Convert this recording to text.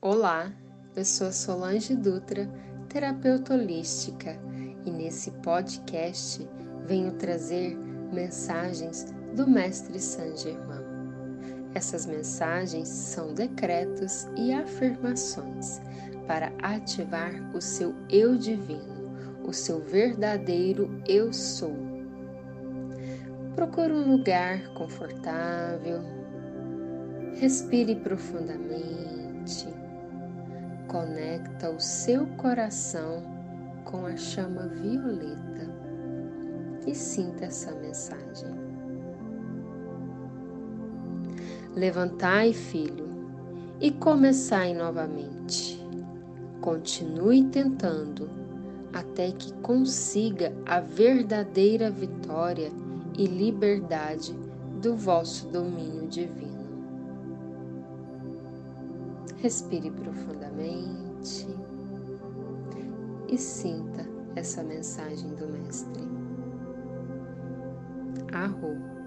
Olá, eu sou Solange Dutra, terapeuta holística, e nesse podcast venho trazer mensagens do Mestre Saint Germain. Essas mensagens são decretos e afirmações para ativar o seu eu divino, o seu verdadeiro eu sou. Procure um lugar confortável, respire profundamente, conecta o seu coração com a chama violeta e sinta essa mensagem. Levantai, filho, e começai novamente. Continue tentando até que consiga a verdadeira vitória e liberdade do vosso domínio divino. Respire profundamente e sinta essa mensagem do Mestre. Arro.